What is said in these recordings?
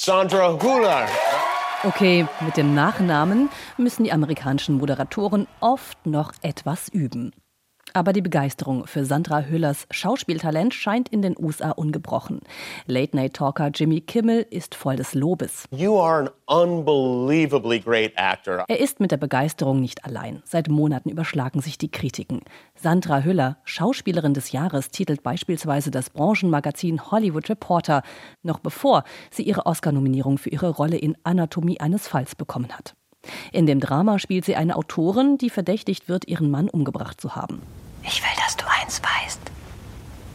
Sandra Hüller. Okay, mit dem Nachnamen müssen die amerikanischen Moderatoren oft noch etwas üben. Aber die Begeisterung für Sandra Hüllers Schauspieltalent scheint in den USA ungebrochen. Late-Night-Talker Jimmy Kimmel ist voll des Lobes. You are an unbelievably great actor. Er ist mit der Begeisterung nicht allein. Seit Monaten überschlagen sich die Kritiken. Sandra Hüller, Schauspielerin des Jahres, titelt beispielsweise das Branchenmagazin Hollywood Reporter, noch bevor sie ihre Oscar-Nominierung für ihre Rolle in Anatomie eines Falls bekommen hat. In dem Drama spielt sie eine Autorin, die verdächtigt wird, ihren Mann umgebracht zu haben. Ich will, dass du eins weißt.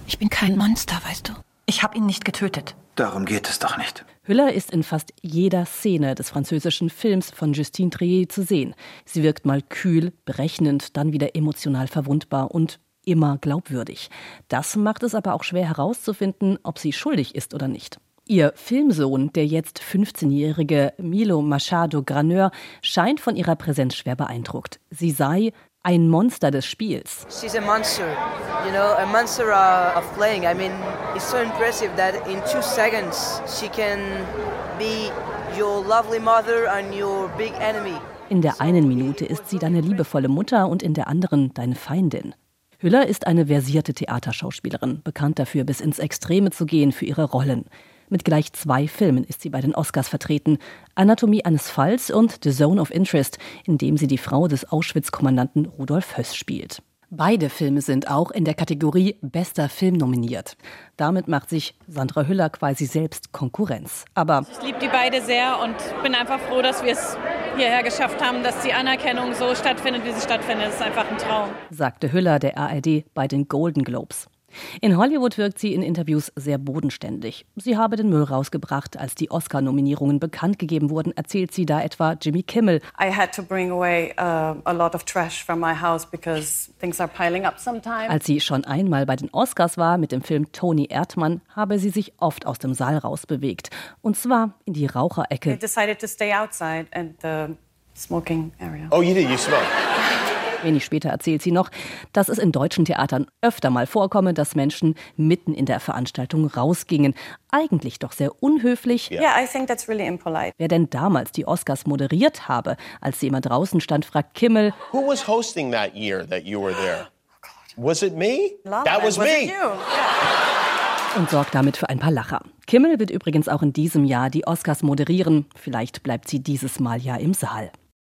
Ich bin kein Monster, weißt du. Ich habe ihn nicht getötet. Darum geht es doch nicht. Hüller ist in fast jeder Szene des französischen Films von Justine Trier zu sehen. Sie wirkt mal kühl, berechnend, dann wieder emotional verwundbar und immer glaubwürdig. Das macht es aber auch schwer herauszufinden, ob sie schuldig ist oder nicht. Ihr Filmsohn, der jetzt 15-jährige Milo Machado Graneur, scheint von ihrer Präsenz schwer beeindruckt. Sie sei ein Monster des Spiels. She's a monster, you know, a monster uh, of playing. I mean, it's so impressive that in two seconds she can be your lovely mother and your big enemy. In der einen Minute ist sie deine liebevolle Mutter und in der anderen deine Feindin. Hüller ist eine versierte Theaterschauspielerin, bekannt dafür, bis ins Extreme zu gehen für ihre Rollen. Mit gleich zwei Filmen ist sie bei den Oscars vertreten. Anatomie eines Falls und The Zone of Interest, in dem sie die Frau des Auschwitz-Kommandanten Rudolf Höss spielt. Beide Filme sind auch in der Kategorie Bester Film nominiert. Damit macht sich Sandra Hüller quasi selbst Konkurrenz. Aber ich liebe die beide sehr und bin einfach froh, dass wir es hierher geschafft haben, dass die Anerkennung so stattfindet, wie sie stattfindet. Das ist einfach ein Traum, sagte Hüller der ARD bei den Golden Globes. In Hollywood wirkt sie in Interviews sehr bodenständig. Sie habe den Müll rausgebracht, als die Oscar-Nominierungen bekannt gegeben wurden, erzählt sie da etwa Jimmy Kimmel. I had to bring away uh, a lot of trash from my house because things are piling up sometimes. Als sie schon einmal bei den Oscars war mit dem Film Tony Erdmann, habe sie sich oft aus dem Saal rausbewegt. Und zwar in die Raucherecke. I decided to stay outside and the smoking area. Oh, you did? You smoked? Wenig später erzählt sie noch, dass es in deutschen Theatern öfter mal vorkomme, dass Menschen mitten in der Veranstaltung rausgingen. Eigentlich doch sehr unhöflich. Yeah, I think that's really impolite. Wer denn damals die Oscars moderiert habe, als sie immer draußen stand, fragt Kimmel. Who was hosting that year that you were there? Was it me? Love that was, Was me. it you? Yeah. Und sorgt damit für ein paar Lacher. Kimmel wird übrigens auch in diesem Jahr die Oscars moderieren. Vielleicht bleibt sie dieses Mal ja im Saal.